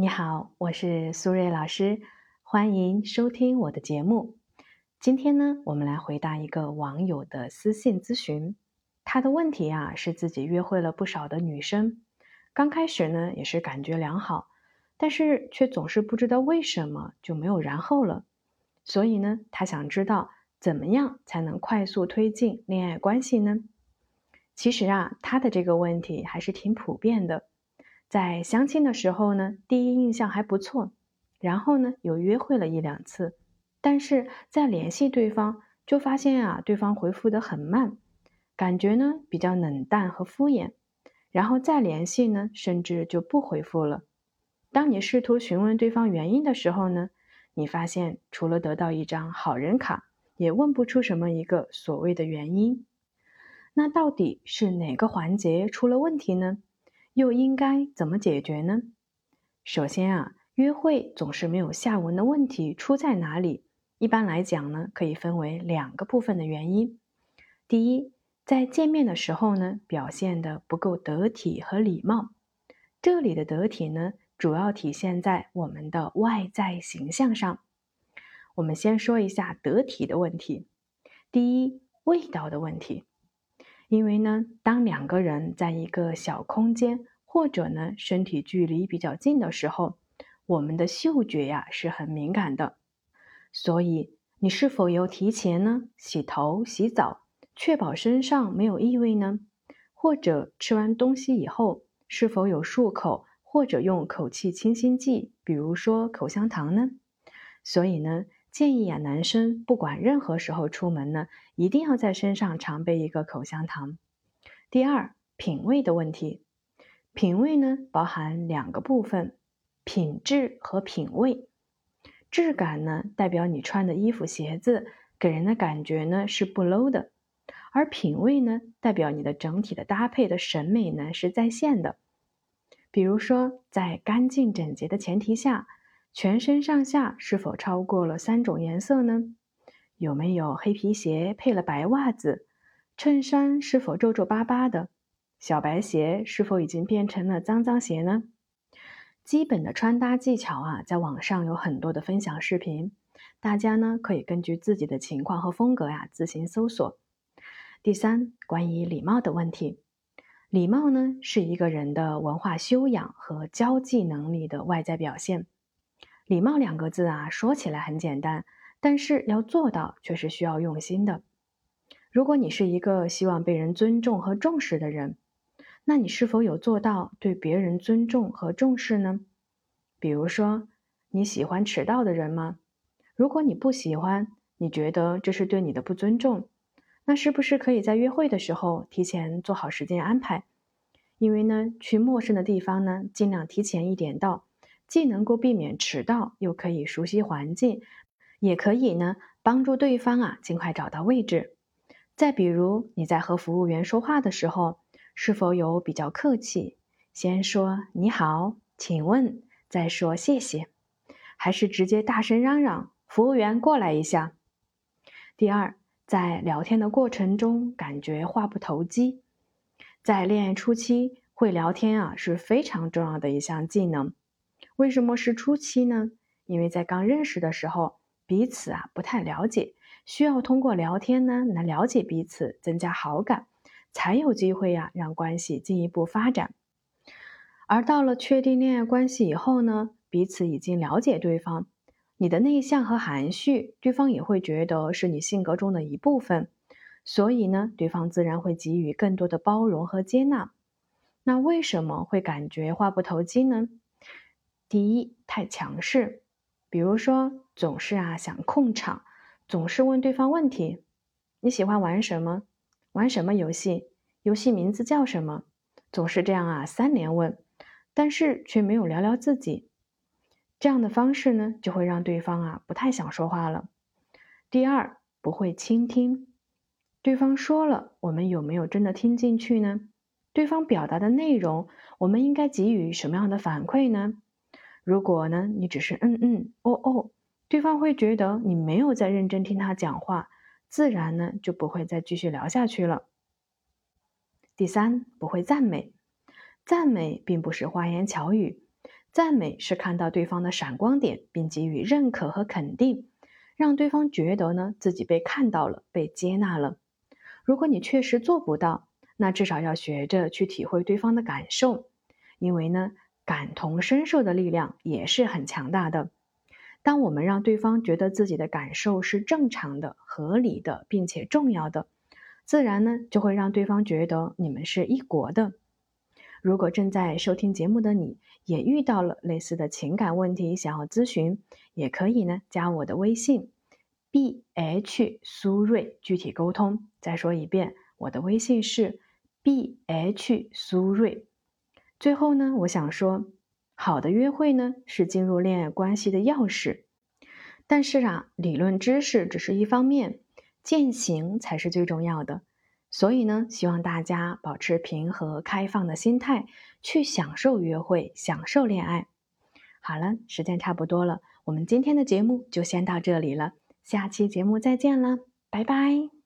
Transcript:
你好，我是苏瑞老师，欢迎收听我的节目。今天呢，我们来回答一个网友的私信咨询。他的问题啊，是自己约会了不少的女生，刚开始呢也是感觉良好，但是却总是不知道为什么就没有然后了。所以呢，他想知道怎么样才能快速推进恋爱关系呢？其实啊，他的这个问题还是挺普遍的。在相亲的时候呢，第一印象还不错，然后呢又约会了一两次，但是在联系对方就发现啊，对方回复的很慢，感觉呢比较冷淡和敷衍，然后再联系呢，甚至就不回复了。当你试图询问对方原因的时候呢，你发现除了得到一张好人卡，也问不出什么一个所谓的原因。那到底是哪个环节出了问题呢？又应该怎么解决呢？首先啊，约会总是没有下文的问题出在哪里？一般来讲呢，可以分为两个部分的原因。第一，在见面的时候呢，表现的不够得体和礼貌。这里的得体呢，主要体现在我们的外在形象上。我们先说一下得体的问题。第一，味道的问题。因为呢，当两个人在一个小空间，或者呢身体距离比较近的时候，我们的嗅觉呀是很敏感的。所以，你是否有提前呢洗头、洗澡，确保身上没有异味呢？或者吃完东西以后，是否有漱口或者用口气清新剂，比如说口香糖呢？所以呢。建议啊，男生不管任何时候出门呢，一定要在身上常备一个口香糖。第二，品味的问题，品味呢包含两个部分，品质和品味。质感呢代表你穿的衣服、鞋子给人的感觉呢是不 low 的，而品味呢代表你的整体的搭配的审美呢是在线的。比如说，在干净整洁的前提下。全身上下是否超过了三种颜色呢？有没有黑皮鞋配了白袜子？衬衫是否皱皱巴巴的？小白鞋是否已经变成了脏脏鞋呢？基本的穿搭技巧啊，在网上有很多的分享视频，大家呢可以根据自己的情况和风格呀自行搜索。第三，关于礼貌的问题，礼貌呢是一个人的文化修养和交际能力的外在表现。礼貌两个字啊，说起来很简单，但是要做到却是需要用心的。如果你是一个希望被人尊重和重视的人，那你是否有做到对别人尊重和重视呢？比如说，你喜欢迟到的人吗？如果你不喜欢，你觉得这是对你的不尊重，那是不是可以在约会的时候提前做好时间安排？因为呢，去陌生的地方呢，尽量提前一点到。既能够避免迟到，又可以熟悉环境，也可以呢帮助对方啊尽快找到位置。再比如你在和服务员说话的时候，是否有比较客气，先说你好，请问，再说谢谢，还是直接大声嚷嚷服务员过来一下？第二，在聊天的过程中感觉话不投机，在恋爱初期会聊天啊是非常重要的一项技能。为什么是初期呢？因为在刚认识的时候，彼此啊不太了解，需要通过聊天呢来了解彼此，增加好感，才有机会呀让关系进一步发展。而到了确定恋爱关系以后呢，彼此已经了解对方，你的内向和含蓄，对方也会觉得是你性格中的一部分，所以呢，对方自然会给予更多的包容和接纳。那为什么会感觉话不投机呢？第一，太强势，比如说总是啊想控场，总是问对方问题。你喜欢玩什么？玩什么游戏？游戏名字叫什么？总是这样啊三连问，但是却没有聊聊自己。这样的方式呢，就会让对方啊不太想说话了。第二，不会倾听，对方说了，我们有没有真的听进去呢？对方表达的内容，我们应该给予什么样的反馈呢？如果呢，你只是嗯嗯哦哦，对方会觉得你没有在认真听他讲话，自然呢就不会再继续聊下去了。第三，不会赞美，赞美并不是花言巧语，赞美是看到对方的闪光点，并给予认可和肯定，让对方觉得呢自己被看到了、被接纳了。如果你确实做不到，那至少要学着去体会对方的感受，因为呢，感同身受的力量也是很强大的。当我们让对方觉得自己的感受是正常的、合理的，并且重要的，自然呢就会让对方觉得你们是一国的。如果正在收听节目的你也遇到了类似的情感问题，想要咨询，也可以呢加我的微信 b h 苏瑞，具体沟通。再说一遍，我的微信是 b h 苏瑞。最后呢，我想说，好的约会呢是进入恋爱关系的钥匙，但是啊，理论知识只是一方面，践行才是最重要的。所以呢，希望大家保持平和开放的心态，去享受约会，享受恋爱。好了，时间差不多了，我们今天的节目就先到这里了，下期节目再见了，拜拜。